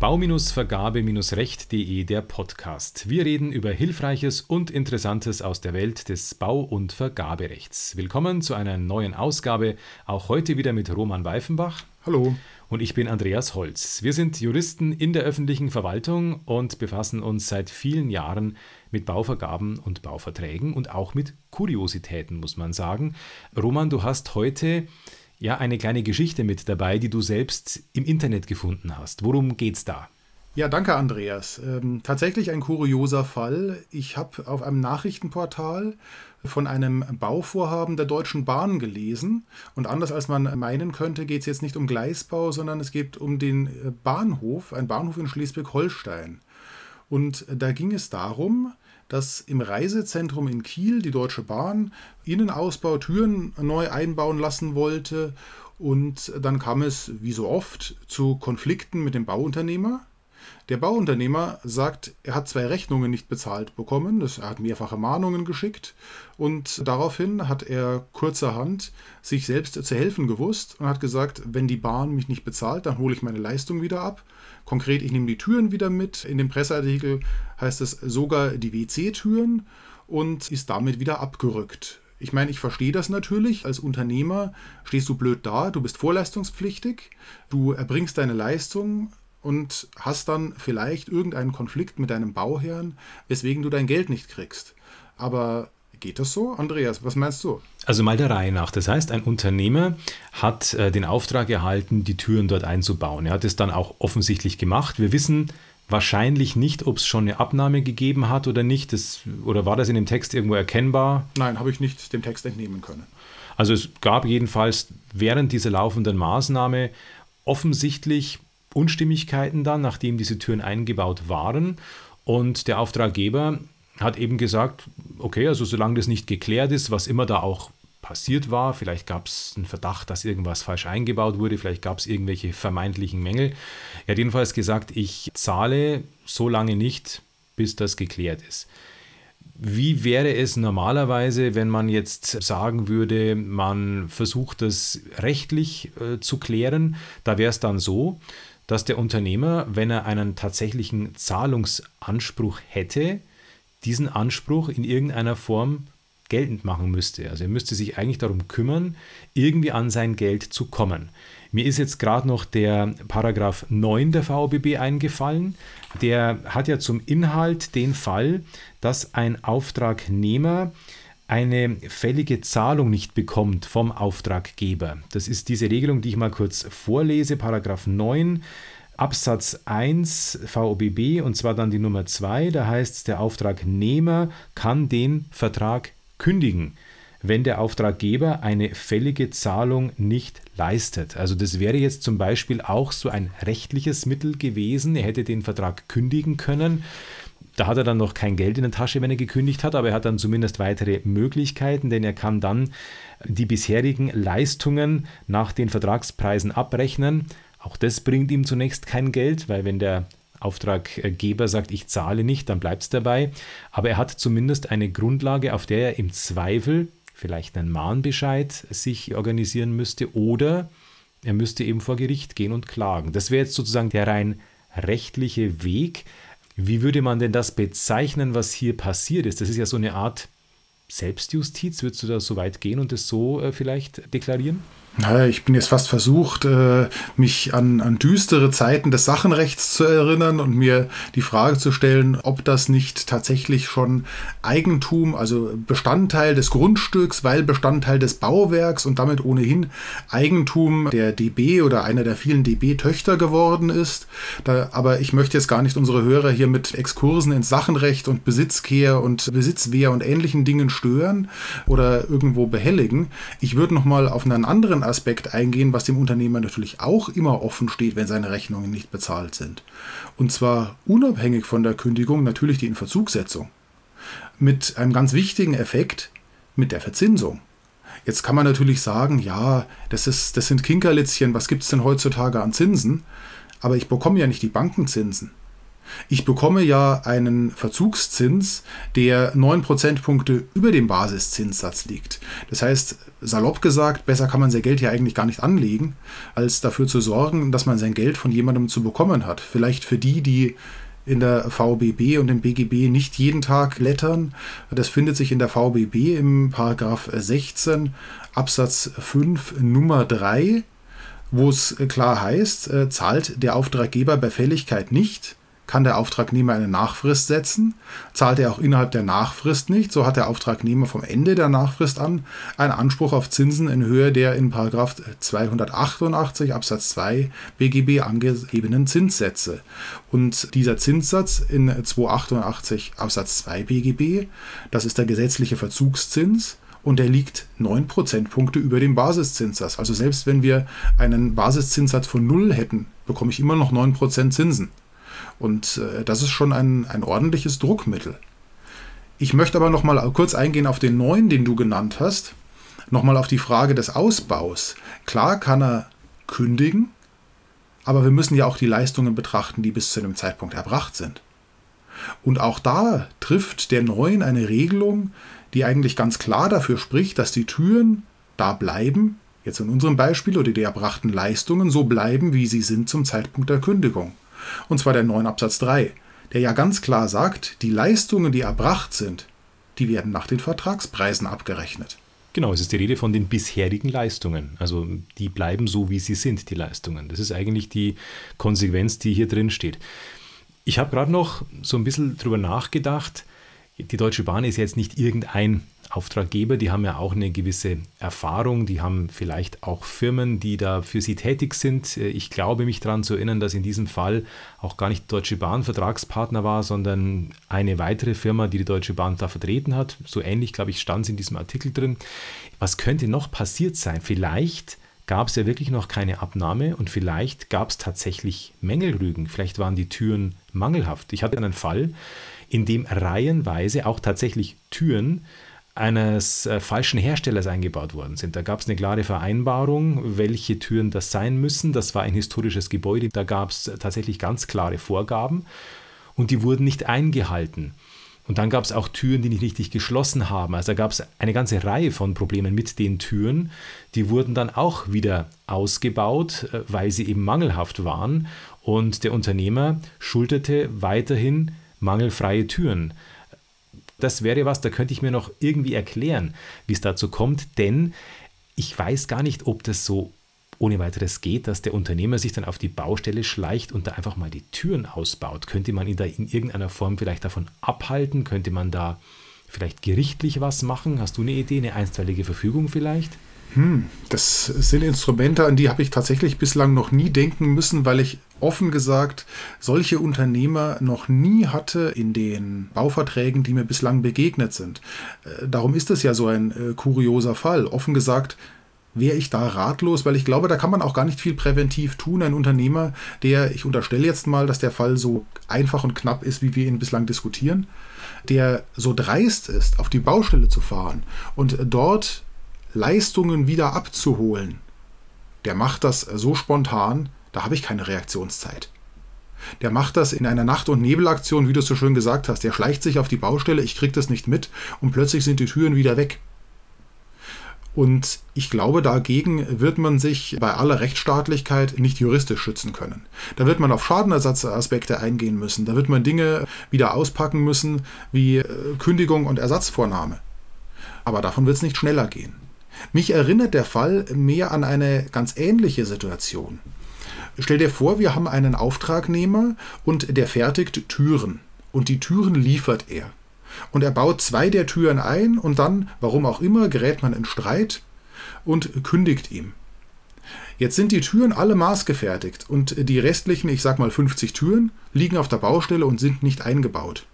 Bau-Vergabe-Recht.de der Podcast. Wir reden über Hilfreiches und Interessantes aus der Welt des Bau- und Vergaberechts. Willkommen zu einer neuen Ausgabe, auch heute wieder mit Roman Weifenbach. Hallo. Und ich bin Andreas Holz. Wir sind Juristen in der öffentlichen Verwaltung und befassen uns seit vielen Jahren mit Bauvergaben und Bauverträgen und auch mit Kuriositäten, muss man sagen. Roman, du hast heute ja eine kleine Geschichte mit dabei, die du selbst im Internet gefunden hast. Worum geht's da? Ja, danke Andreas. Ähm, tatsächlich ein kurioser Fall. Ich habe auf einem Nachrichtenportal von einem Bauvorhaben der Deutschen Bahn gelesen. Und anders als man meinen könnte, geht es jetzt nicht um Gleisbau, sondern es geht um den äh, Bahnhof, ein Bahnhof in Schleswig-Holstein. Und da ging es darum, dass im Reisezentrum in Kiel die Deutsche Bahn Innenausbau, Türen neu einbauen lassen wollte. Und dann kam es, wie so oft, zu Konflikten mit dem Bauunternehmer. Der Bauunternehmer sagt, er hat zwei Rechnungen nicht bezahlt bekommen, er hat mehrfache Mahnungen geschickt und daraufhin hat er kurzerhand sich selbst zu helfen gewusst und hat gesagt, wenn die Bahn mich nicht bezahlt, dann hole ich meine Leistung wieder ab. Konkret, ich nehme die Türen wieder mit. In dem Presseartikel heißt es sogar die WC-Türen und ist damit wieder abgerückt. Ich meine, ich verstehe das natürlich. Als Unternehmer stehst du blöd da, du bist vorleistungspflichtig, du erbringst deine Leistung, und hast dann vielleicht irgendeinen Konflikt mit deinem Bauherrn, weswegen du dein Geld nicht kriegst. Aber geht das so? Andreas, was meinst du? Also mal der Reihe nach. Das heißt, ein Unternehmer hat äh, den Auftrag erhalten, die Türen dort einzubauen. Er hat es dann auch offensichtlich gemacht. Wir wissen wahrscheinlich nicht, ob es schon eine Abnahme gegeben hat oder nicht. Das, oder war das in dem Text irgendwo erkennbar? Nein, habe ich nicht dem Text entnehmen können. Also es gab jedenfalls während dieser laufenden Maßnahme offensichtlich Unstimmigkeiten dann, nachdem diese Türen eingebaut waren. Und der Auftraggeber hat eben gesagt, okay, also solange das nicht geklärt ist, was immer da auch passiert war, vielleicht gab es einen Verdacht, dass irgendwas falsch eingebaut wurde, vielleicht gab es irgendwelche vermeintlichen Mängel. Er hat jedenfalls gesagt, ich zahle so lange nicht, bis das geklärt ist. Wie wäre es normalerweise, wenn man jetzt sagen würde, man versucht das rechtlich äh, zu klären? Da wäre es dann so, dass der Unternehmer, wenn er einen tatsächlichen Zahlungsanspruch hätte, diesen Anspruch in irgendeiner Form geltend machen müsste. Also er müsste sich eigentlich darum kümmern, irgendwie an sein Geld zu kommen. Mir ist jetzt gerade noch der Paragraph 9 der VOBB eingefallen. Der hat ja zum Inhalt den Fall, dass ein Auftragnehmer eine fällige Zahlung nicht bekommt vom Auftraggeber. Das ist diese Regelung, die ich mal kurz vorlese, Paragraph 9 Absatz 1 VOBB und zwar dann die Nummer 2, da heißt es, der Auftragnehmer kann den Vertrag kündigen, wenn der Auftraggeber eine fällige Zahlung nicht leistet. Also das wäre jetzt zum Beispiel auch so ein rechtliches Mittel gewesen. Er hätte den Vertrag kündigen können. Da hat er dann noch kein Geld in der Tasche, wenn er gekündigt hat, aber er hat dann zumindest weitere Möglichkeiten, denn er kann dann die bisherigen Leistungen nach den Vertragspreisen abrechnen. Auch das bringt ihm zunächst kein Geld, weil wenn der Auftraggeber sagt, ich zahle nicht, dann bleibt es dabei. Aber er hat zumindest eine Grundlage, auf der er im Zweifel vielleicht einen Mahnbescheid sich organisieren müsste oder er müsste eben vor Gericht gehen und klagen. Das wäre jetzt sozusagen der rein rechtliche Weg. Wie würde man denn das bezeichnen, was hier passiert ist? Das ist ja so eine Art Selbstjustiz. Würdest du da so weit gehen und das so äh, vielleicht deklarieren? Ich bin jetzt fast versucht, äh, mich an, an düstere Zeiten des Sachenrechts zu erinnern und mir die Frage zu stellen, ob das nicht tatsächlich schon Eigentum, also Bestandteil des Grundstücks, weil Bestandteil des Bauwerks und damit ohnehin Eigentum der DB oder einer der vielen DB-Töchter geworden ist. Da, aber ich möchte jetzt gar nicht unsere Hörer hier mit Exkursen ins Sachenrecht und Besitzkehr und Besitzwehr und ähnlichen Dingen stören oder irgendwo behelligen. Ich würde noch mal auf einen anderen Aspekt eingehen, was dem Unternehmer natürlich auch immer offen steht, wenn seine Rechnungen nicht bezahlt sind. Und zwar unabhängig von der Kündigung natürlich die Inverzugsetzung. Mit einem ganz wichtigen Effekt, mit der Verzinsung. Jetzt kann man natürlich sagen, ja, das, ist, das sind Kinkerlitzchen, was gibt es denn heutzutage an Zinsen? Aber ich bekomme ja nicht die Bankenzinsen. Ich bekomme ja einen Verzugszins, der 9 Prozentpunkte über dem Basiszinssatz liegt. Das heißt, salopp gesagt, besser kann man sein Geld ja eigentlich gar nicht anlegen, als dafür zu sorgen, dass man sein Geld von jemandem zu bekommen hat. Vielleicht für die, die in der VBB und im BGB nicht jeden Tag lettern. Das findet sich in der VBB im Paragraph 16 Absatz 5 Nummer 3, wo es klar heißt, äh, zahlt der Auftraggeber bei Fälligkeit nicht, kann der Auftragnehmer eine Nachfrist setzen. Zahlt er auch innerhalb der Nachfrist nicht, so hat der Auftragnehmer vom Ende der Nachfrist an einen Anspruch auf Zinsen in Höhe der in 288 Absatz 2 BGB angegebenen Zinssätze. Und dieser Zinssatz in 288 Absatz 2 BGB, das ist der gesetzliche Verzugszins und der liegt 9 Prozentpunkte über dem Basiszinssatz. Also selbst wenn wir einen Basiszinssatz von 0 hätten, bekomme ich immer noch 9% Zinsen. Und äh, das ist schon ein, ein ordentliches Druckmittel. Ich möchte aber noch mal kurz eingehen auf den neuen, den du genannt hast. Nochmal auf die Frage des Ausbaus. Klar kann er kündigen, aber wir müssen ja auch die Leistungen betrachten, die bis zu dem Zeitpunkt erbracht sind. Und auch da trifft der Neuen eine Regelung, die eigentlich ganz klar dafür spricht, dass die Türen da bleiben, jetzt in unserem Beispiel oder die erbrachten Leistungen so bleiben, wie sie sind zum Zeitpunkt der Kündigung und zwar der 9 Absatz 3, der ja ganz klar sagt, die Leistungen, die erbracht sind, die werden nach den Vertragspreisen abgerechnet. Genau, es ist die Rede von den bisherigen Leistungen. Also die bleiben so, wie sie sind, die Leistungen. Das ist eigentlich die Konsequenz, die hier drin steht. Ich habe gerade noch so ein bisschen drüber nachgedacht. Die Deutsche Bahn ist jetzt nicht irgendein Auftraggeber, die haben ja auch eine gewisse Erfahrung, die haben vielleicht auch Firmen, die da für sie tätig sind. Ich glaube mich daran zu erinnern, dass in diesem Fall auch gar nicht Deutsche Bahn Vertragspartner war, sondern eine weitere Firma, die die Deutsche Bahn da vertreten hat. So ähnlich, glaube ich, stand es in diesem Artikel drin. Was könnte noch passiert sein? Vielleicht gab es ja wirklich noch keine Abnahme und vielleicht gab es tatsächlich Mängelrügen. Vielleicht waren die Türen mangelhaft. Ich hatte einen Fall, in dem reihenweise auch tatsächlich Türen eines äh, falschen Herstellers eingebaut worden sind. Da gab es eine klare Vereinbarung, welche Türen das sein müssen. Das war ein historisches Gebäude, da gab es tatsächlich ganz klare Vorgaben und die wurden nicht eingehalten. Und dann gab es auch Türen, die nicht richtig geschlossen haben. Also da gab es eine ganze Reihe von Problemen mit den Türen. Die wurden dann auch wieder ausgebaut, äh, weil sie eben mangelhaft waren. Und der Unternehmer schuldete weiterhin mangelfreie Türen. Das wäre was, da könnte ich mir noch irgendwie erklären, wie es dazu kommt, denn ich weiß gar nicht, ob das so ohne weiteres geht, dass der Unternehmer sich dann auf die Baustelle schleicht und da einfach mal die Türen ausbaut. Könnte man ihn da in irgendeiner Form vielleicht davon abhalten? Könnte man da vielleicht gerichtlich was machen? Hast du eine Idee, eine einstweilige Verfügung vielleicht? Hm, das sind Instrumente, an die habe ich tatsächlich bislang noch nie denken müssen, weil ich offen gesagt solche Unternehmer noch nie hatte in den Bauverträgen, die mir bislang begegnet sind. Äh, darum ist es ja so ein äh, kurioser Fall. Offen gesagt wäre ich da ratlos, weil ich glaube, da kann man auch gar nicht viel präventiv tun. Ein Unternehmer, der, ich unterstelle jetzt mal, dass der Fall so einfach und knapp ist, wie wir ihn bislang diskutieren, der so dreist ist, auf die Baustelle zu fahren und dort Leistungen wieder abzuholen, der macht das so spontan, da habe ich keine Reaktionszeit. Der macht das in einer Nacht- und Nebelaktion, wie du es so schön gesagt hast. Der schleicht sich auf die Baustelle, ich kriege das nicht mit und plötzlich sind die Türen wieder weg. Und ich glaube, dagegen wird man sich bei aller Rechtsstaatlichkeit nicht juristisch schützen können. Da wird man auf Schadenersatzaspekte eingehen müssen. Da wird man Dinge wieder auspacken müssen wie äh, Kündigung und Ersatzvornahme. Aber davon wird es nicht schneller gehen. Mich erinnert der Fall mehr an eine ganz ähnliche Situation. Stell dir vor, wir haben einen Auftragnehmer und der fertigt Türen. Und die Türen liefert er. Und er baut zwei der Türen ein und dann, warum auch immer, gerät man in Streit und kündigt ihm. Jetzt sind die Türen alle maßgefertigt und die restlichen, ich sag mal 50 Türen, liegen auf der Baustelle und sind nicht eingebaut.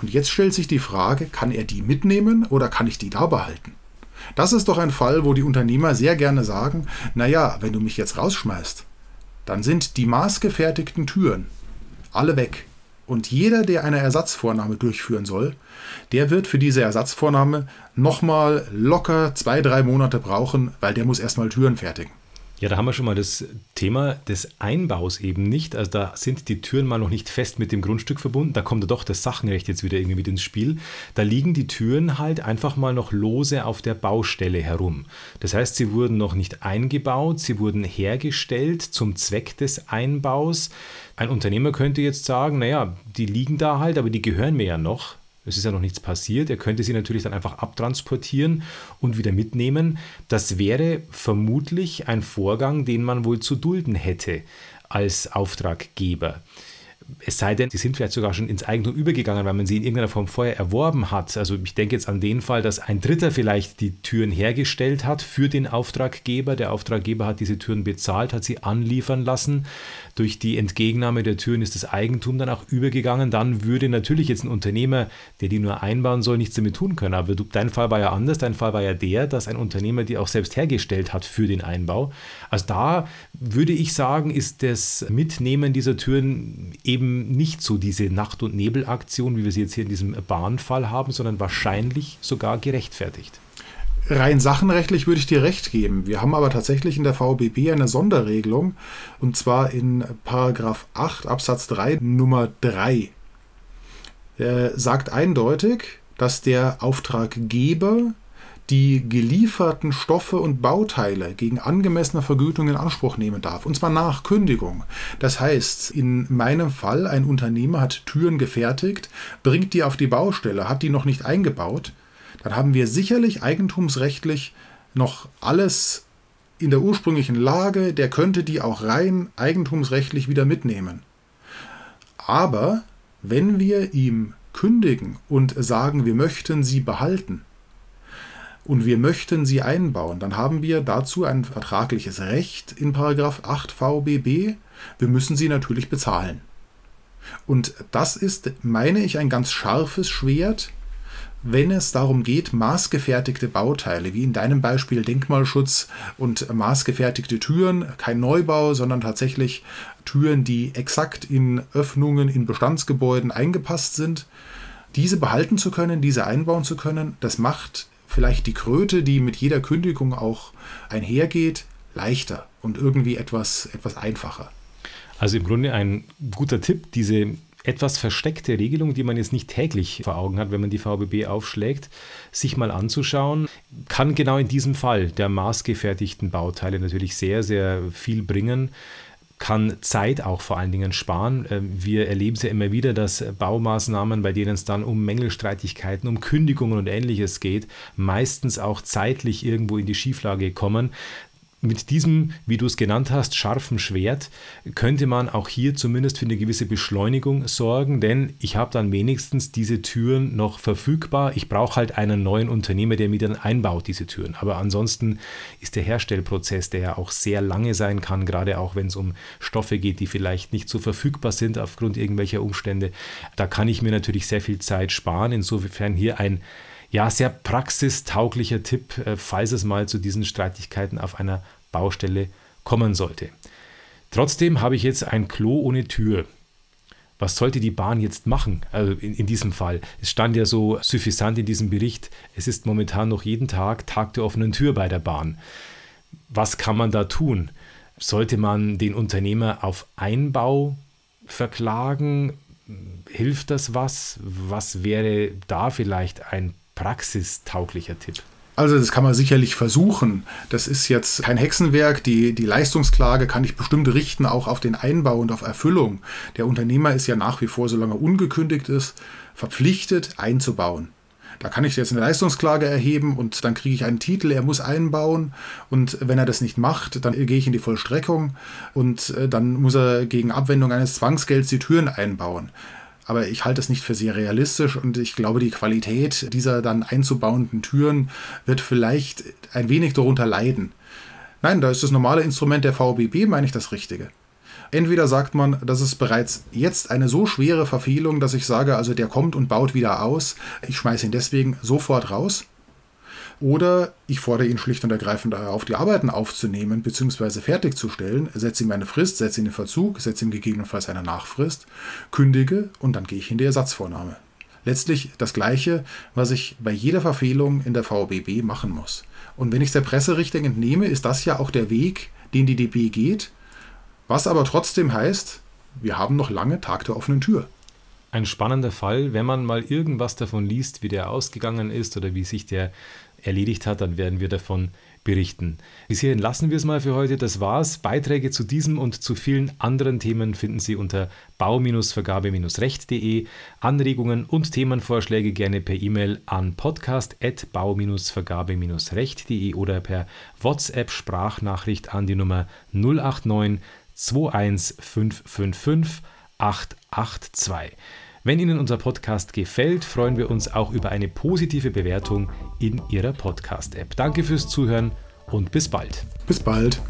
Und jetzt stellt sich die Frage, kann er die mitnehmen oder kann ich die da behalten? Das ist doch ein Fall, wo die Unternehmer sehr gerne sagen, naja, wenn du mich jetzt rausschmeißt, dann sind die maßgefertigten Türen alle weg. Und jeder, der eine Ersatzvornahme durchführen soll, der wird für diese Ersatzvornahme nochmal locker zwei, drei Monate brauchen, weil der muss erstmal Türen fertigen. Ja, da haben wir schon mal das Thema des Einbaus eben nicht. Also da sind die Türen mal noch nicht fest mit dem Grundstück verbunden. Da kommt ja doch das Sachenrecht jetzt wieder irgendwie mit ins Spiel. Da liegen die Türen halt einfach mal noch lose auf der Baustelle herum. Das heißt, sie wurden noch nicht eingebaut, sie wurden hergestellt zum Zweck des Einbaus. Ein Unternehmer könnte jetzt sagen, naja, die liegen da halt, aber die gehören mir ja noch. Es ist ja noch nichts passiert. Er könnte sie natürlich dann einfach abtransportieren und wieder mitnehmen. Das wäre vermutlich ein Vorgang, den man wohl zu dulden hätte als Auftraggeber. Es sei denn, sie sind vielleicht sogar schon ins Eigentum übergegangen, weil man sie in irgendeiner Form vorher erworben hat. Also ich denke jetzt an den Fall, dass ein Dritter vielleicht die Türen hergestellt hat für den Auftraggeber. Der Auftraggeber hat diese Türen bezahlt, hat sie anliefern lassen. Durch die Entgegennahme der Türen ist das Eigentum dann auch übergegangen. Dann würde natürlich jetzt ein Unternehmer, der die nur einbauen soll, nichts damit tun können. Aber dein Fall war ja anders. Dein Fall war ja der, dass ein Unternehmer die auch selbst hergestellt hat für den Einbau. Also da würde ich sagen, ist das Mitnehmen dieser Türen eben nicht so diese Nacht- und Nebelaktion, wie wir sie jetzt hier in diesem Bahnfall haben, sondern wahrscheinlich sogar gerechtfertigt. Rein sachenrechtlich würde ich dir recht geben. Wir haben aber tatsächlich in der VBB eine Sonderregelung und zwar in Paragraph 8 Absatz 3 Nummer 3. Er sagt eindeutig, dass der Auftraggeber die gelieferten Stoffe und Bauteile gegen angemessene Vergütung in Anspruch nehmen darf, und zwar nach Kündigung. Das heißt, in meinem Fall, ein Unternehmer hat Türen gefertigt, bringt die auf die Baustelle, hat die noch nicht eingebaut, dann haben wir sicherlich eigentumsrechtlich noch alles in der ursprünglichen Lage, der könnte die auch rein eigentumsrechtlich wieder mitnehmen. Aber wenn wir ihm kündigen und sagen, wir möchten sie behalten und wir möchten sie einbauen, dann haben wir dazu ein vertragliches Recht in 8 VBB. Wir müssen sie natürlich bezahlen. Und das ist, meine ich, ein ganz scharfes Schwert, wenn es darum geht, maßgefertigte Bauteile, wie in deinem Beispiel Denkmalschutz und maßgefertigte Türen, kein Neubau, sondern tatsächlich Türen, die exakt in Öffnungen in Bestandsgebäuden eingepasst sind, diese behalten zu können, diese einbauen zu können, das macht vielleicht die Kröte, die mit jeder Kündigung auch einhergeht, leichter und irgendwie etwas, etwas einfacher. Also im Grunde ein guter Tipp, diese etwas versteckte Regelung, die man jetzt nicht täglich vor Augen hat, wenn man die VBB aufschlägt, sich mal anzuschauen, kann genau in diesem Fall der maßgefertigten Bauteile natürlich sehr, sehr viel bringen kann Zeit auch vor allen Dingen sparen. Ähm, wir erleben es ja immer wieder, dass Baumaßnahmen, bei denen es dann um Mängelstreitigkeiten, um Kündigungen und ähnliches geht, meistens auch zeitlich irgendwo in die Schieflage kommen mit diesem, wie du es genannt hast, scharfen Schwert könnte man auch hier zumindest für eine gewisse Beschleunigung sorgen, denn ich habe dann wenigstens diese Türen noch verfügbar. Ich brauche halt einen neuen Unternehmer, der mir dann einbaut, diese Türen. Aber ansonsten ist der Herstellprozess, der ja auch sehr lange sein kann, gerade auch wenn es um Stoffe geht, die vielleicht nicht so verfügbar sind aufgrund irgendwelcher Umstände, da kann ich mir natürlich sehr viel Zeit sparen. Insofern hier ein ja, sehr praxistauglicher Tipp, äh, falls es mal zu diesen Streitigkeiten auf einer Baustelle kommen sollte. Trotzdem habe ich jetzt ein Klo ohne Tür. Was sollte die Bahn jetzt machen? Also in, in, diesem Fall. Es stand ja so suffisant in diesem Bericht, es ist momentan noch jeden Tag Tag der offenen Tür bei der Bahn. Was kann man da tun? Sollte man den Unternehmer auf Einbau verklagen? Hilft das was? Was wäre da vielleicht ein praxistauglicher Tipp? Also das kann man sicherlich versuchen. Das ist jetzt kein Hexenwerk. Die, die Leistungsklage kann ich bestimmt richten, auch auf den Einbau und auf Erfüllung. Der Unternehmer ist ja nach wie vor, solange ungekündigt ist, verpflichtet einzubauen. Da kann ich jetzt eine Leistungsklage erheben und dann kriege ich einen Titel, er muss einbauen und wenn er das nicht macht, dann gehe ich in die Vollstreckung und äh, dann muss er gegen Abwendung eines Zwangsgelds die Türen einbauen aber ich halte es nicht für sehr realistisch und ich glaube, die Qualität dieser dann einzubauenden Türen wird vielleicht ein wenig darunter leiden. Nein, da ist das normale Instrument der VBB, meine ich, das Richtige. Entweder sagt man, das ist bereits jetzt eine so schwere Verfehlung, dass ich sage, also der kommt und baut wieder aus, ich schmeiße ihn deswegen sofort raus. Oder ich fordere ihn schlicht und ergreifend auf, die Arbeiten aufzunehmen bzw. fertigzustellen, setze ihm eine Frist, setze ihn in Verzug, setze ihm gegebenenfalls eine Nachfrist, kündige und dann gehe ich in die Ersatzvornahme. Letztlich das Gleiche, was ich bei jeder Verfehlung in der VBB machen muss. Und wenn ich es der Presserichtung entnehme, ist das ja auch der Weg, den die DB geht, was aber trotzdem heißt, wir haben noch lange Tag der offenen Tür. Ein spannender Fall, wenn man mal irgendwas davon liest, wie der ausgegangen ist oder wie sich der erledigt hat, dann werden wir davon berichten. Bis hierhin lassen wir es mal für heute. Das war's. Beiträge zu diesem und zu vielen anderen Themen finden Sie unter bau-vergabe-recht.de. Anregungen und Themenvorschläge gerne per E-Mail an podcast.bau-vergabe-recht.de oder per WhatsApp-Sprachnachricht an die Nummer 089 21555 882. Wenn Ihnen unser Podcast gefällt, freuen wir uns auch über eine positive Bewertung in Ihrer Podcast-App. Danke fürs Zuhören und bis bald. Bis bald.